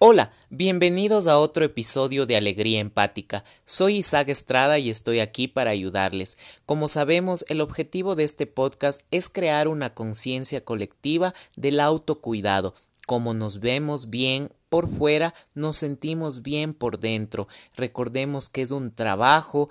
Hola, bienvenidos a otro episodio de Alegría Empática. Soy Isaac Estrada y estoy aquí para ayudarles. Como sabemos, el objetivo de este podcast es crear una conciencia colectiva del autocuidado. Como nos vemos bien por fuera, nos sentimos bien por dentro. Recordemos que es un trabajo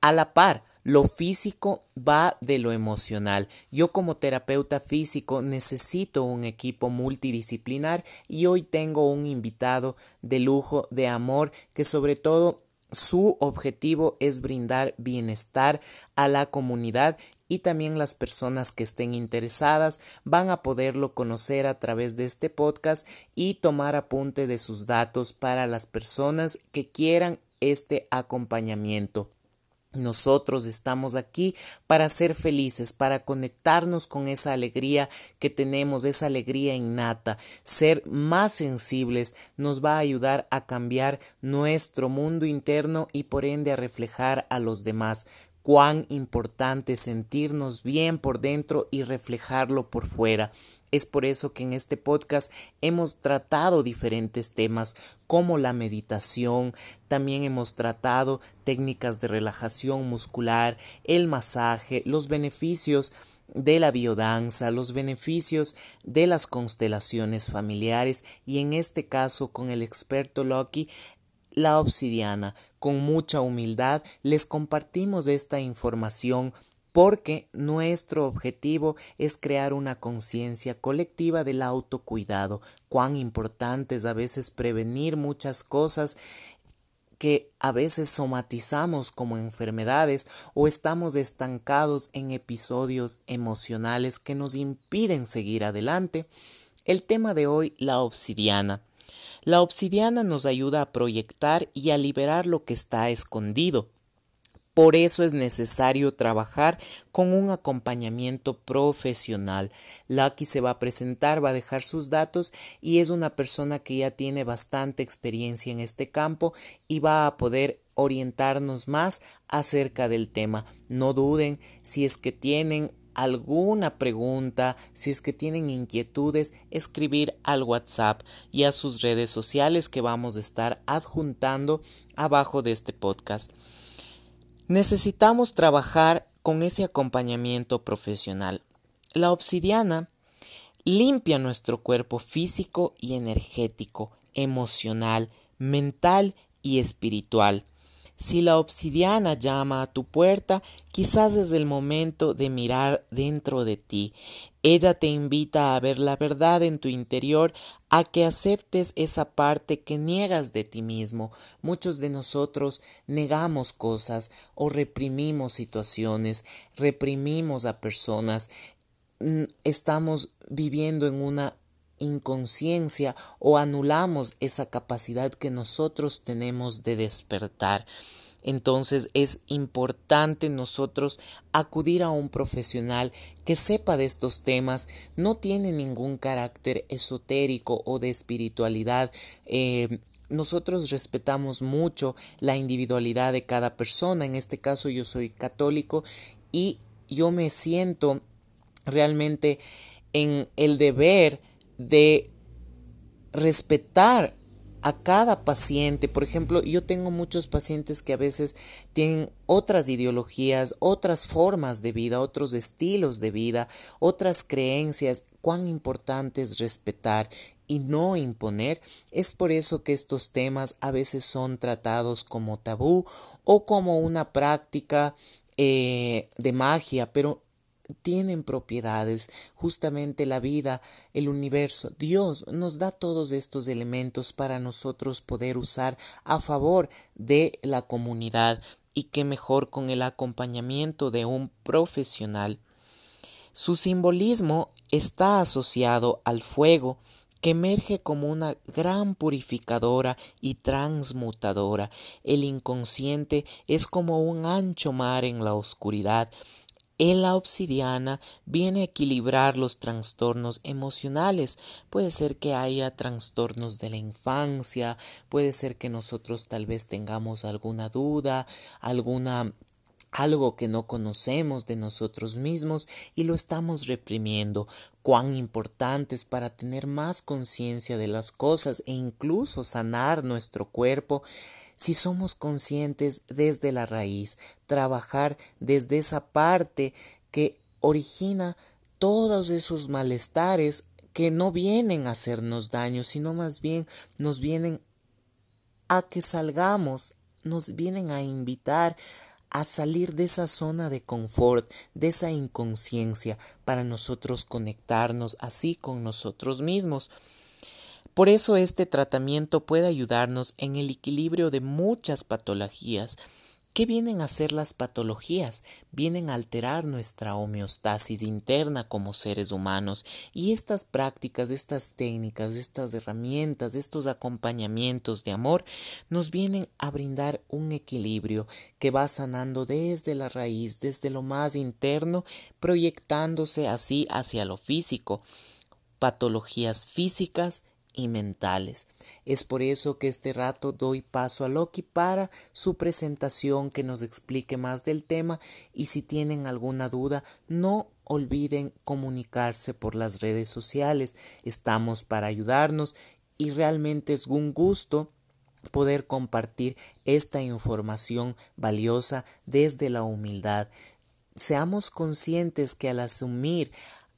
a la par lo físico va de lo emocional. Yo como terapeuta físico necesito un equipo multidisciplinar y hoy tengo un invitado de lujo, de amor, que sobre todo su objetivo es brindar bienestar a la comunidad y también las personas que estén interesadas van a poderlo conocer a través de este podcast y tomar apunte de sus datos para las personas que quieran este acompañamiento. Nosotros estamos aquí para ser felices, para conectarnos con esa alegría que tenemos, esa alegría innata. Ser más sensibles nos va a ayudar a cambiar nuestro mundo interno y por ende a reflejar a los demás cuán importante sentirnos bien por dentro y reflejarlo por fuera. Es por eso que en este podcast hemos tratado diferentes temas como la meditación, también hemos tratado técnicas de relajación muscular, el masaje, los beneficios de la biodanza, los beneficios de las constelaciones familiares y en este caso con el experto Loki la obsidiana. Con mucha humildad les compartimos esta información porque nuestro objetivo es crear una conciencia colectiva del autocuidado, cuán importante es a veces prevenir muchas cosas que a veces somatizamos como enfermedades o estamos estancados en episodios emocionales que nos impiden seguir adelante. El tema de hoy, la obsidiana. La obsidiana nos ayuda a proyectar y a liberar lo que está escondido. Por eso es necesario trabajar con un acompañamiento profesional. Lucky se va a presentar, va a dejar sus datos y es una persona que ya tiene bastante experiencia en este campo y va a poder orientarnos más acerca del tema. No duden si es que tienen alguna pregunta, si es que tienen inquietudes, escribir al WhatsApp y a sus redes sociales que vamos a estar adjuntando abajo de este podcast. Necesitamos trabajar con ese acompañamiento profesional. La obsidiana limpia nuestro cuerpo físico y energético, emocional, mental y espiritual. Si la obsidiana llama a tu puerta, quizás es el momento de mirar dentro de ti. Ella te invita a ver la verdad en tu interior, a que aceptes esa parte que niegas de ti mismo. Muchos de nosotros negamos cosas o reprimimos situaciones, reprimimos a personas. Mm, estamos viviendo en una inconsciencia o anulamos esa capacidad que nosotros tenemos de despertar. Entonces es importante nosotros acudir a un profesional que sepa de estos temas, no tiene ningún carácter esotérico o de espiritualidad. Eh, nosotros respetamos mucho la individualidad de cada persona. En este caso yo soy católico y yo me siento realmente en el deber de respetar a cada paciente. Por ejemplo, yo tengo muchos pacientes que a veces tienen otras ideologías, otras formas de vida, otros estilos de vida, otras creencias. Cuán importante es respetar y no imponer. Es por eso que estos temas a veces son tratados como tabú o como una práctica eh, de magia, pero tienen propiedades, justamente la vida, el universo. Dios nos da todos estos elementos para nosotros poder usar a favor de la comunidad y qué mejor con el acompañamiento de un profesional. Su simbolismo está asociado al fuego, que emerge como una gran purificadora y transmutadora. El inconsciente es como un ancho mar en la oscuridad, En la obsidiana viene a equilibrar los trastornos emocionales. Puede ser que haya trastornos de la infancia, puede ser que nosotros tal vez tengamos alguna duda, alguna algo que no conocemos de nosotros mismos y lo estamos reprimiendo. Cuán importantes para tener más conciencia de las cosas e incluso sanar nuestro cuerpo si somos conscientes desde la raíz, trabajar desde esa parte que origina todos esos malestares que no vienen a hacernos daño, sino más bien nos vienen a que salgamos, nos vienen a invitar a salir de esa zona de confort, de esa inconsciencia, para nosotros conectarnos así con nosotros mismos. Por eso este tratamiento puede ayudarnos en el equilibrio de muchas patologías. ¿Qué vienen a ser las patologías? Vienen a alterar nuestra homeostasis interna como seres humanos y estas prácticas, estas técnicas, estas herramientas, estos acompañamientos de amor nos vienen a brindar un equilibrio que va sanando desde la raíz, desde lo más interno, proyectándose así hacia lo físico. Patologías físicas y mentales. Es por eso que este rato doy paso a Loki para su presentación que nos explique más del tema y si tienen alguna duda no olviden comunicarse por las redes sociales. Estamos para ayudarnos y realmente es un gusto poder compartir esta información valiosa desde la humildad. Seamos conscientes que al asumir,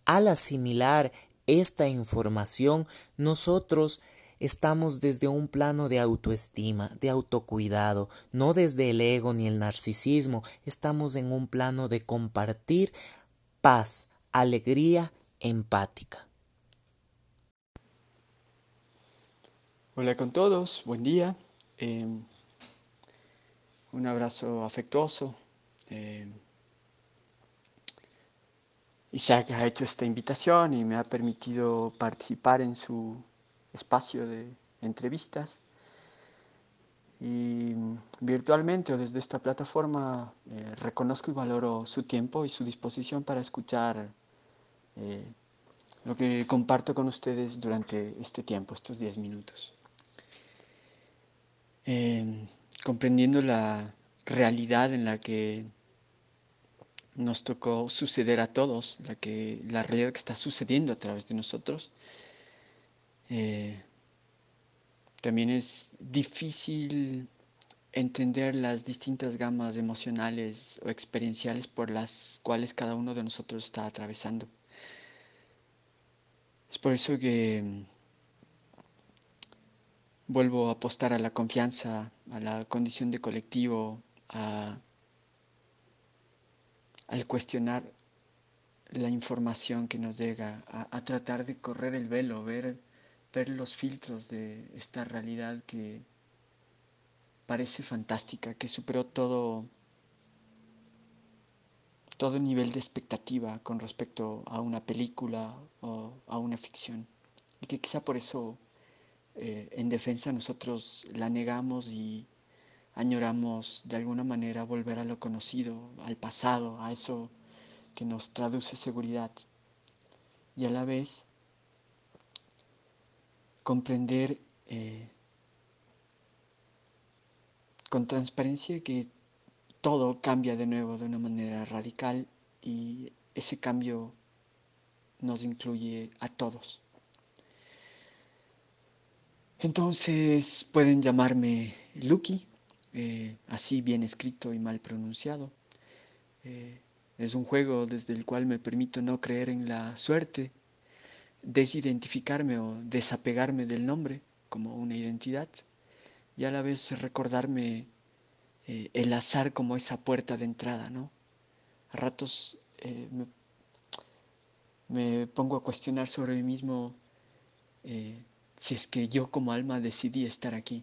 al asimilar esta información, nosotros estamos desde un plano de autoestima, de autocuidado, no desde el ego ni el narcisismo, estamos en un plano de compartir paz, alegría empática. Hola con todos, buen día. Em, un abrazo afectuoso. Em, Isaac ha hecho esta invitación y me ha permitido participar en su espacio de entrevistas. Y virtualmente o desde esta plataforma eh, reconozco y valoro su tiempo y su disposición para escuchar eh, lo que comparto con ustedes durante este tiempo, estos 10 minutos. Eh, comprendiendo la realidad en la que nos tocó suceder a todos, la, que, la realidad que está sucediendo a través de nosotros. Eh, también es difícil entender las distintas gamas emocionales o experienciales por las cuales cada uno de nosotros está atravesando. Es por eso que mm, vuelvo a apostar a la confianza, a la condición de colectivo, a al cuestionar la información que nos llega, a, tratar de correr el velo, ver, ver los filtros de esta realidad que parece fantástica, que superó todo, todo nivel de expectativa con respecto a una película o a una ficción. Y que quizá por eso eh, en defensa nosotros la negamos y añoramos de alguna manera volver a lo conocido, al pasado, a eso que nos traduce seguridad. Y a la vez comprender eh, con transparencia que todo cambia de nuevo de una manera radical y ese cambio nos incluye a todos. Entonces pueden llamarme Lucky eh, así bien escrito y mal pronunciado. Eh, es un juego desde el cual me permito no creer en la suerte, desidentificarme o desapegarme del nombre como una identidad y a la vez recordarme eh, el azar como esa puerta de entrada, ¿no? A ratos me, me, pongo a cuestionar sobre mí mismo si es que yo como alma decidí estar aquí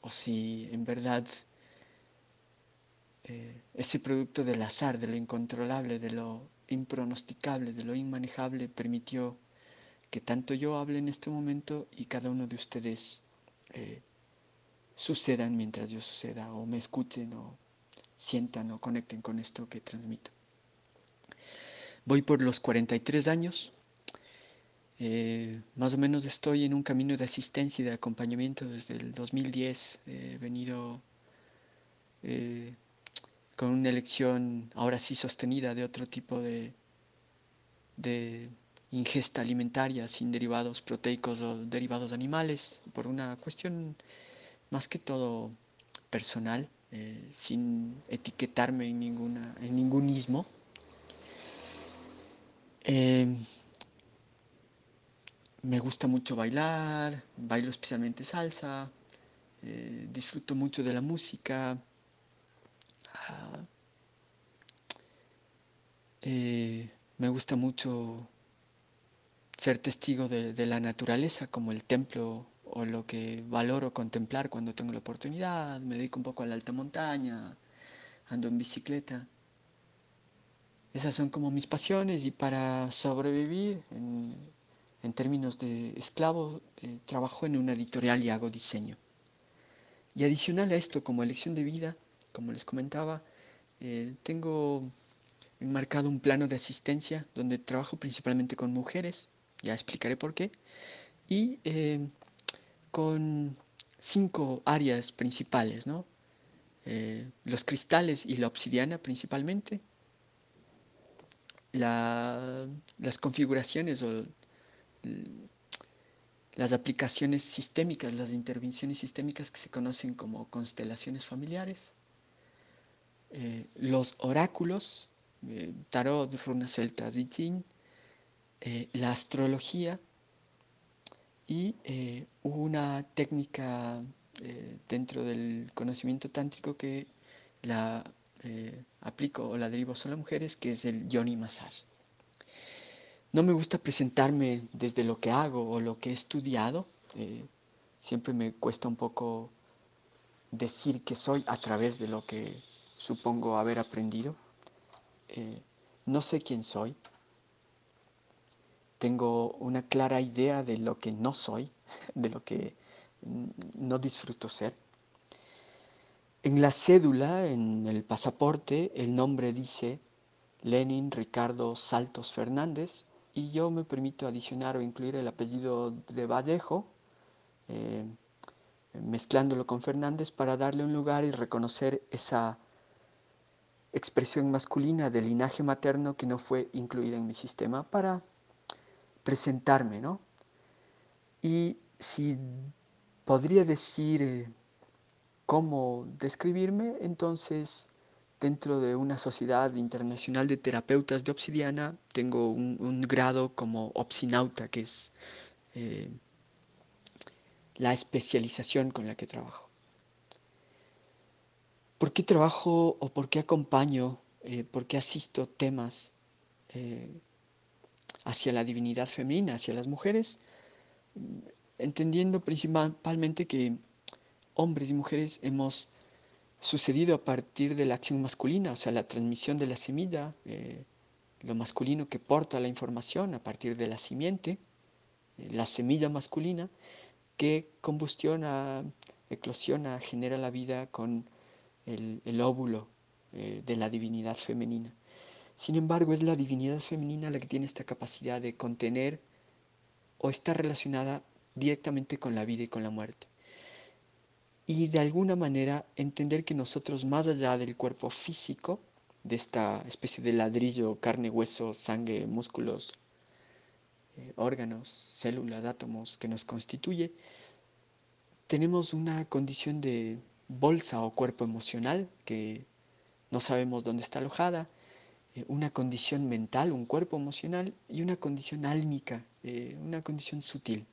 o si en verdad eh, ese producto del azar, de lo incontrolable, de lo impronosticable, de lo inmanejable, permitió que tanto yo hable en este momento y cada uno de ustedes eh, sucedan mientras yo suceda, o me escuchen, o sientan, o conecten con esto que transmito. voy por los 43 años. Eh, más o menos estoy en un camino de asistencia y de acompañamiento desde el 2010. He venido eh, con una elección ahora sí sostenida de otro tipo de, de ingesta alimentaria sin derivados proteicos o derivados animales, por una cuestión más que todo personal, eh, sin etiquetarme en, ninguna, en ningún ismo. Eh, me gusta mucho bailar, bailo especialmente salsa, eh, disfruto mucho de la música. Ah, me gusta mucho ser testigo de, de, la naturaleza como el templo o lo que valoro contemplar cuando tengo la oportunidad. Me dedico un poco a la alta montaña, ando en bicicleta. Esas son como mis pasiones y para sobrevivir en términos de esclavo, eh, trabajo en una editorial y hago diseño. Y adicional a esto, como elección de vida, como les comentaba, eh, tengo enmarcado un plano de asistencia donde trabajo principalmente con mujeres ya explicaré por qué, y eh, con cinco áreas principales, ¿no? Eh, los cristales y la obsidiana principalmente, la, las configuraciones o las aplicaciones sistémicas, las intervenciones sistémicas que se conocen como constelaciones familiares, eh, los oráculos, tarot, runas celtas y eh, la astrología y eh, una técnica eh, dentro del conocimiento tántrico que la aplico o la derivo solo a mujeres, que es el yoni massage. No me gusta presentarme desde lo que hago o lo que he estudiado. siempre me cuesta un poco decir que soy a través de lo que supongo haber aprendido. no sé quién soy, tengo una clara idea de lo que no soy, de lo que no disfruto ser. En la cédula, en el pasaporte, el nombre dice Lenin Ricardo Saltos Fernández y yo me permito adicionar o incluir el apellido de Vallejo, eh, mezclándolo con Fernández para darle un lugar y reconocer esa expresión masculina del linaje materno que no fue incluida en mi sistema para presentarme, ¿no? Y si podría decir eh, cómo describirme, entonces dentro de una sociedad internacional de terapeutas de obsidiana tengo un, grado como obsinauta, que es eh, la especialización con la que trabajo. ¿Por qué trabajo o por qué acompaño, eh, por qué asisto temas hacia la divinidad femenina, hacia las mujeres, entendiendo principalmente que hombres y mujeres hemos sucedido a partir de la acción masculina, o sea, la transmisión de la semilla, eh, lo masculino que porta la información a partir de la simiente, eh, la semilla masculina, que combustiona, eclosiona, genera la vida con el, óvulo eh, de la divinidad femenina. Sin embargo, es la divinidad femenina la que tiene esta capacidad de contener o está relacionada directamente con la vida y con la muerte. Y de alguna manera entender que nosotros, más allá del cuerpo físico, de esta especie de ladrillo, carne, hueso, sangre, músculos, eh, órganos, células, átomos que nos constituye, tenemos una condición de bolsa o cuerpo emocional que no sabemos dónde está alojada eh, una condición mental, un cuerpo emocional y una condición álmica, eh, una condición sutil.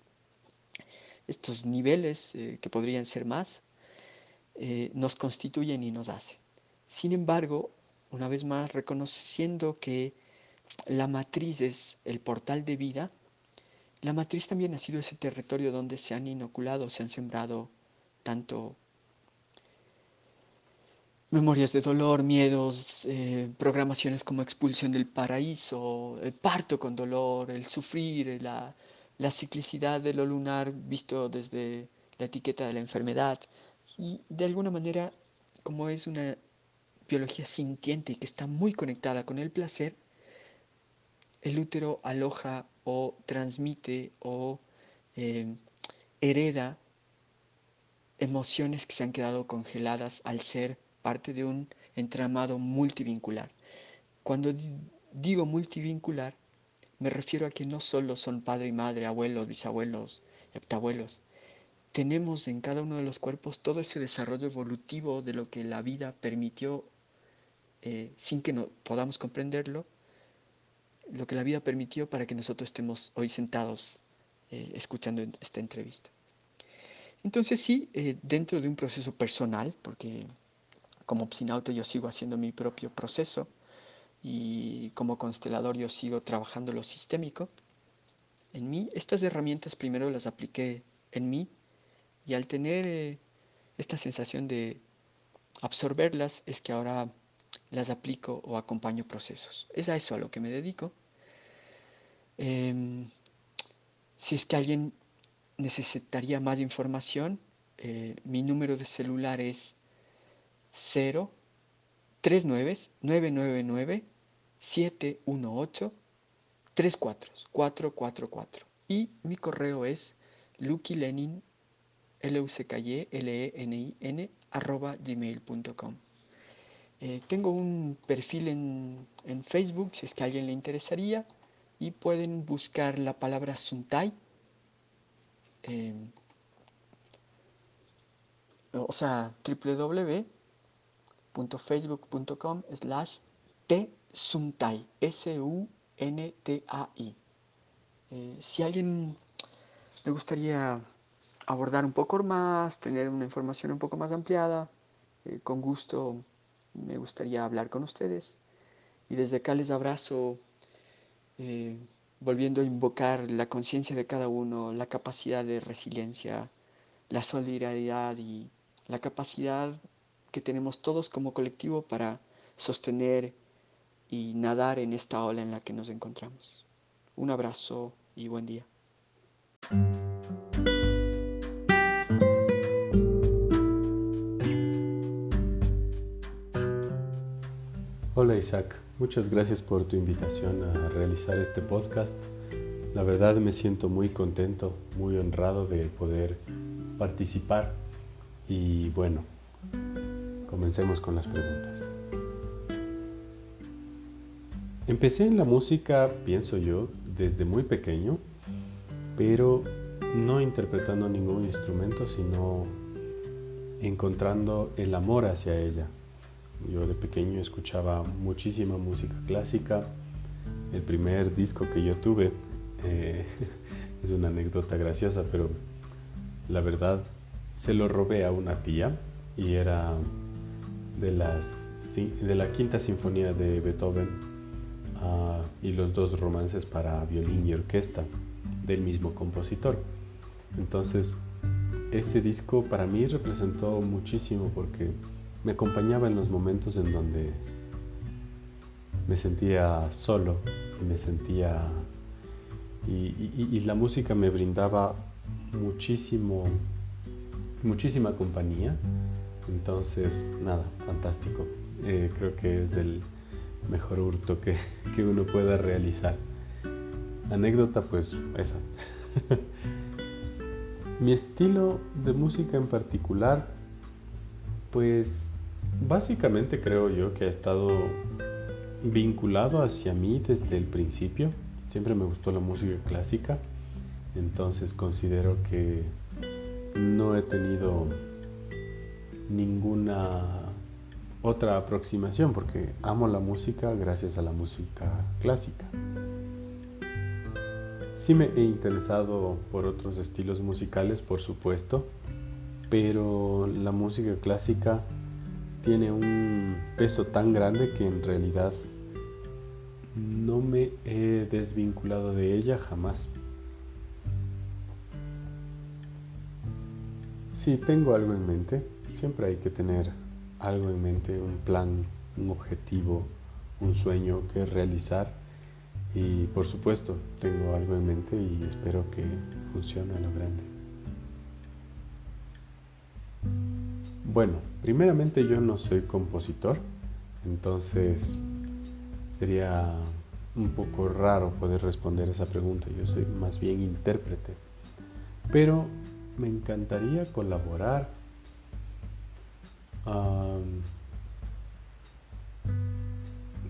Estos niveles, eh, que podrían ser más, nos constituyen y nos hacen. Sin embargo, una vez más, reconociendo que la matriz es el portal de vida, la matriz también ha sido ese territorio donde se han inoculado, se han sembrado tanto memorias de dolor, miedos, eh, programaciones como expulsión del paraíso, el parto con dolor, el sufrir, la, la ciclicidad de lo lunar visto desde la etiqueta de la enfermedad. Y de alguna manera, como es una biología sintiente y que está muy conectada con el placer, el útero aloja o transmite o eh, hereda emociones que se han quedado congeladas al ser parte de un entramado multivincular. Cuando digo multivincular, me refiero a que no solo son padre y madre, abuelos, bisabuelos, heptabuelos. Tenemos en cada uno de los cuerpos todo ese desarrollo evolutivo de lo que la vida permitió, eh, sin que no podamos comprenderlo, lo que la vida permitió para que nosotros estemos hoy sentados eh, escuchando esta entrevista. Entonces sí, eh, dentro de un proceso personal, porque como psinauto yo sigo haciendo mi propio proceso y como constelador yo sigo trabajando lo sistémico, en mí estas herramientas primero las apliqué en mí y al tener eh, esta sensación de absorberlas es que ahora las aplico o acompaño procesos. Es a eso a lo que me dedico. Em, si es que alguien necesitaría más información, eh, mi número de celular es 0 39 999 718 34 444 y mi correo es lukilenin l u c k y l e n i n arroba gmail.com eh, tengo un perfil en, en, Facebook si es que a alguien le interesaría y pueden buscar la palabra Suntai. Eh, o sea www.facebook.com slash tsuntai S-U-N-T-A-I eh, si alguien le gustaría abordar un poco más, tener una información un poco más ampliada, eh, con gusto me gustaría hablar con ustedes. Y desde acá les abrazo, eh, volviendo a invocar la conciencia de cada uno, la capacidad de resiliencia, la solidaridad y la capacidad que tenemos todos como colectivo para sostener y nadar en esta ola en la que nos encontramos. Un abrazo y buen día. Hola Isaac, muchas gracias por tu invitación a realizar este podcast. La verdad me siento muy contento, muy honrado de poder participar y bueno, comencemos con las preguntas. Empecé en la música, pienso yo, desde muy pequeño, pero no interpretando ningún instrumento, sino encontrando el amor hacia ella yo de pequeño escuchaba muchísima música clásica. El primer disco que yo tuve eh, es una anécdota graciosa, pero la verdad se lo robé a una tía y era de, las, de la quinta sinfonía de Beethoven ah, y los dos romances para violín y orquesta del mismo compositor. Entonces, ese disco para mí representó muchísimo porque me acompañaba en los momentos en donde me sentía solo y me sentía y, la música me brindaba muchísimo muchísima compañía entonces nada fantástico. Eh, creo que es el mejor hurto que, que uno pueda realizar. Anécdota pues esa. Mi estilo de música en particular pues Básicamente creo yo que ha estado vinculado hacia mí desde el principio. Siempre me gustó la música clásica, entonces considero que no he tenido ninguna otra aproximación porque amo la música gracias a la música clásica. Sí me he interesado por otros estilos musicales, por supuesto, pero la música clásica tiene un peso tan grande que en realidad no me he desvinculado de ella jamás. Si tengo algo en mente, siempre hay que tener algo en mente, un plan, un objetivo, un sueño que realizar y por supuesto tengo algo en mente y espero que funcione a lo grande. Bueno, primeramente yo no soy compositor, entonces sería un poco raro poder responder esa pregunta, yo soy más bien intérprete, pero me encantaría colaborar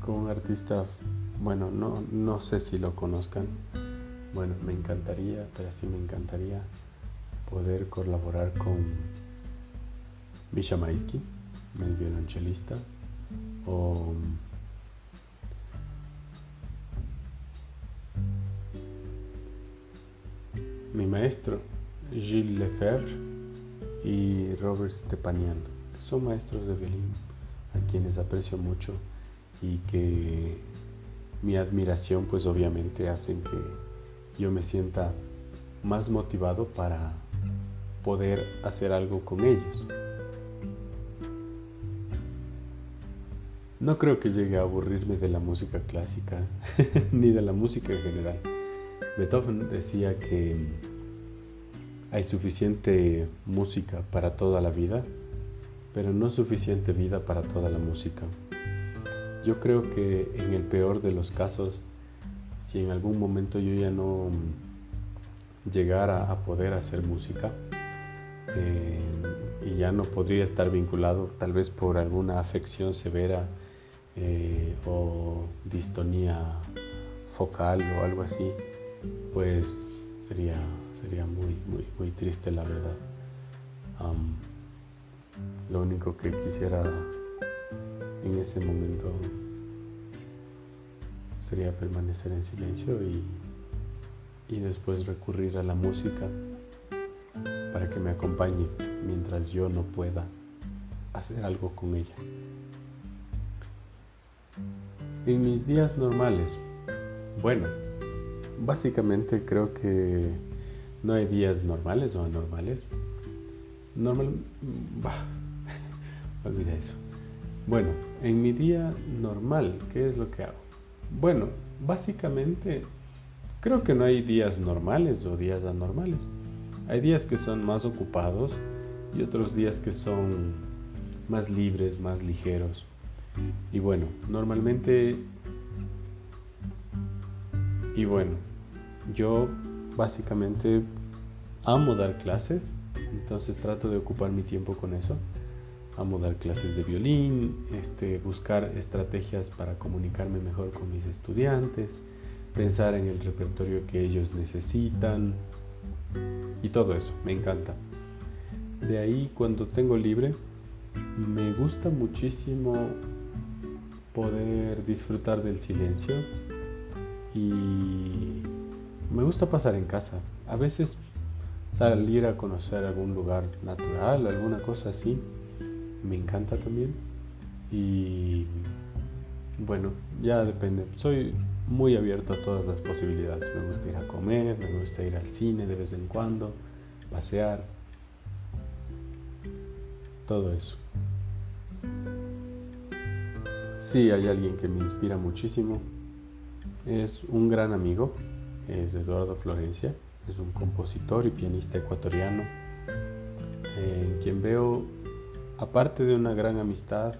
con un artista, bueno, no, no sé si lo conozcan, bueno, me encantaría, pero sí me encantaría poder colaborar con Misha Maisky, el violonchelista, o mi maestro Gilles Lefebvre y Robert Stepanian, son maestros de violín a quienes aprecio mucho y que mi admiración pues obviamente hacen que yo me sienta más motivado para poder hacer algo con ellos. No creo que llegue a aburrirme de la música clásica, ni de la música en general. Beethoven decía que hay suficiente música para toda la vida, pero no suficiente vida para toda la música. Yo creo que en el peor de los casos, si en algún momento yo ya no llegara a poder hacer música, eh, y ya no podría estar vinculado tal vez por alguna afección severa eh, o distonía focal o algo así, pues sería, sería muy, muy, muy triste la verdad. Lo único que quisiera en ese momento sería permanecer en silencio y, y después recurrir a la música para que me acompañe mientras yo no pueda hacer algo con ella. En mis días normales, bueno, básicamente creo que no hay días normales o anormales. Normal, bah, olvida eso. Bueno, en mi día normal, ¿qué es lo que hago? Bueno, básicamente creo que no hay días normales o días anormales. Hay días que son más ocupados y otros días que son más libres, más ligeros. Y bueno, normalmente... Y bueno, yo básicamente amo dar clases, entonces trato de ocupar mi tiempo con eso. Amo dar clases de violín, este, buscar estrategias para comunicarme mejor con mis estudiantes, pensar en el repertorio que ellos necesitan y todo eso, me encanta. De ahí cuando tengo libre, me gusta muchísimo poder disfrutar del silencio y me gusta pasar en casa. A veces salir a conocer algún lugar natural, alguna cosa así, me encanta también. Y bueno, ya depende. Soy muy abierto a todas las posibilidades. Me gusta ir a comer, me gusta ir al cine de vez en cuando, pasear, todo eso. Sí, hay alguien que me inspira muchísimo. Es un gran amigo, es Eduardo Florencia, es un compositor y pianista ecuatoriano, en quien veo, aparte de una gran amistad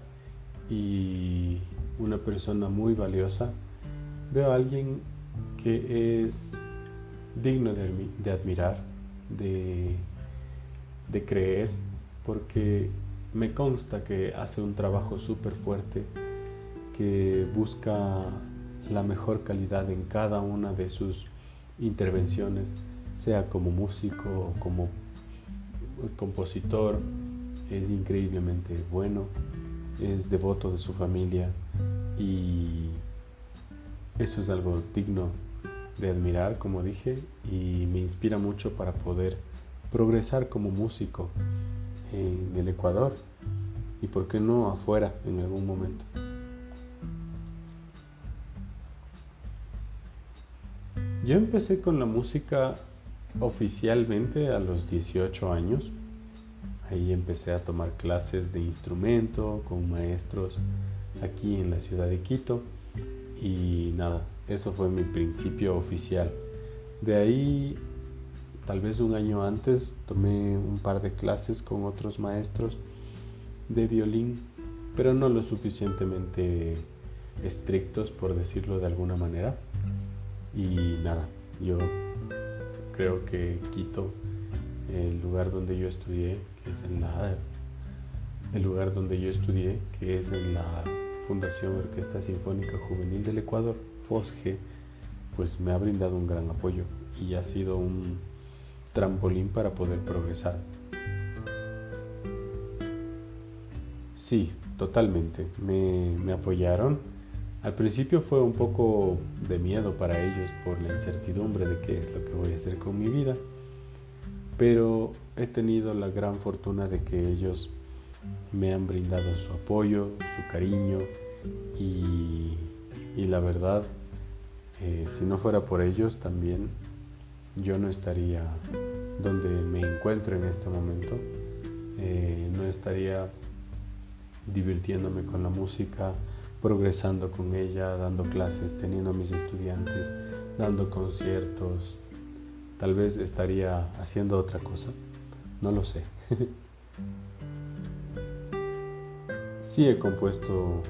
y una persona muy valiosa, veo a alguien que es digno de, admirar, de, de creer, porque me consta que hace un trabajo súper fuerte que busca la mejor calidad en cada una de sus intervenciones, sea como músico o como compositor, es increíblemente bueno, es devoto de su familia y eso es algo digno de admirar, como dije, y me inspira mucho para poder progresar como músico en el Ecuador y por qué no afuera en algún momento. Yo empecé con la música oficialmente a los 18 años. Ahí empecé a tomar clases de instrumento con maestros aquí en la ciudad de Quito. Y nada, eso fue mi principio oficial. De ahí, tal vez un año antes, tomé un par de clases con otros maestros de violín, pero no lo suficientemente estrictos, por decirlo de alguna manera. Y nada, yo creo que Quito, el lugar donde yo estudié, que es en la el lugar donde yo estudié, que es en la Fundación Orquesta Sinfónica Juvenil del Ecuador, FOSGE, pues me ha brindado un gran apoyo y ha sido un trampolín para poder progresar. Sí, totalmente. Me, me, apoyaron. Al principio fue un poco de miedo para ellos por la incertidumbre de qué es lo que voy a hacer con mi vida. Pero he tenido la gran fortuna de que ellos me han brindado su apoyo, su cariño y, la verdad, eh, si no fuera por ellos también yo no estaría donde me encuentro en este momento, eh, no estaría divirtiéndome con la música, progresando con ella, dando clases, teniendo a mis estudiantes, dando conciertos. Tal vez estaría haciendo otra cosa, no lo sé. Sí he compuesto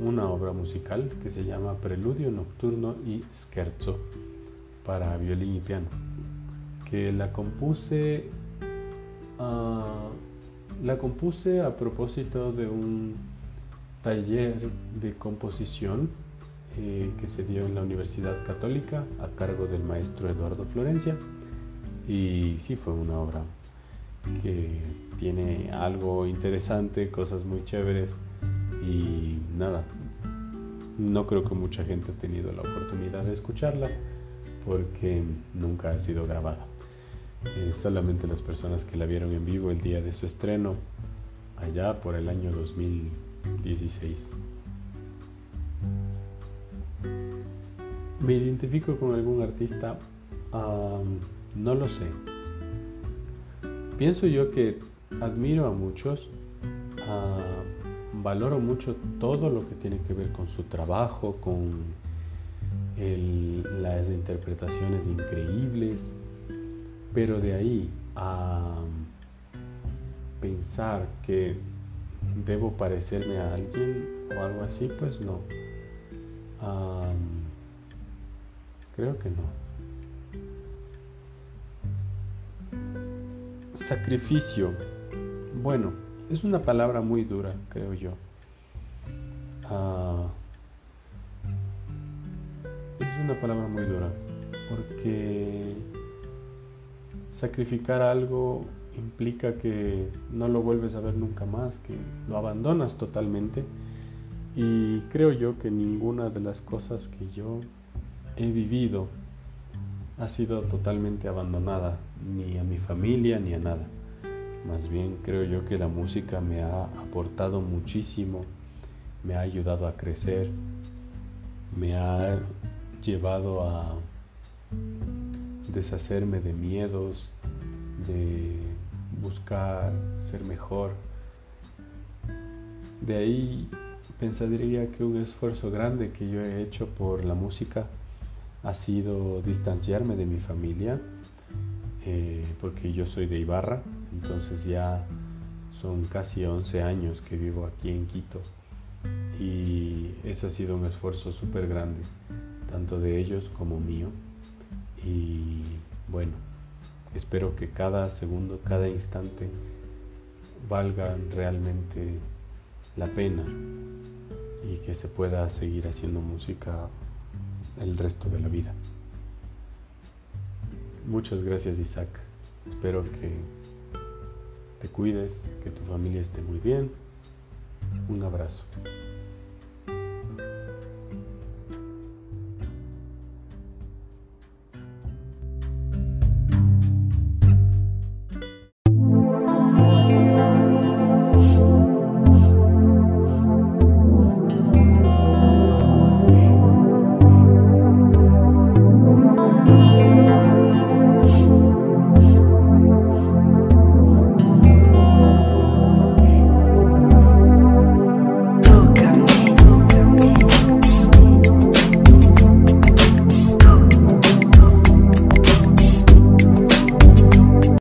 una obra musical que se llama Preludio Nocturno y Scherzo para violín y piano, que la compuse, ah, la compuse a propósito de un taller de composición eh, que se dio en la Universidad Católica a cargo del maestro Eduardo Florencia y sí fue una obra que tiene algo interesante, cosas muy chéveres y nada, no creo que mucha gente ha tenido la oportunidad de escucharla porque nunca ha sido grabada. Eh, solamente las personas que la vieron en vivo el día de su estreno, allá por el año 2016. ¿Me identifico con algún artista? no lo sé. Pienso yo que admiro a muchos, valoro mucho todo lo que tiene que ver con su trabajo, con las interpretaciones increíbles, pero de ahí a pensar que debo parecerme a alguien o algo así, pues no. creo que no. Sacrificio bueno, es una palabra muy dura, creo yo. Ah, es una palabra muy dura, porque sacrificar algo implica que no lo vuelves a ver nunca más, que lo abandonas totalmente. Y creo yo que ninguna de las cosas que yo he vivido ha sido totalmente abandonada, ni a mi familia, ni a nada. Más bien creo yo que la música me ha aportado muchísimo, me ha ayudado a crecer, me ha llevado a deshacerme de miedos, de buscar ser mejor. De ahí pensaría que un esfuerzo grande que yo he hecho por la música ha sido distanciarme de mi familia, eh, porque yo soy de Ibarra, entonces ya son casi 11 años que vivo aquí en Quito y ese ha sido un esfuerzo súper grande, tanto de ellos como mío. Y bueno, espero que cada segundo, cada instante valga realmente la pena y que se pueda seguir haciendo música el resto de la vida. Muchas gracias Isaac. Espero que te cuides, que tu familia esté muy bien. Un abrazo.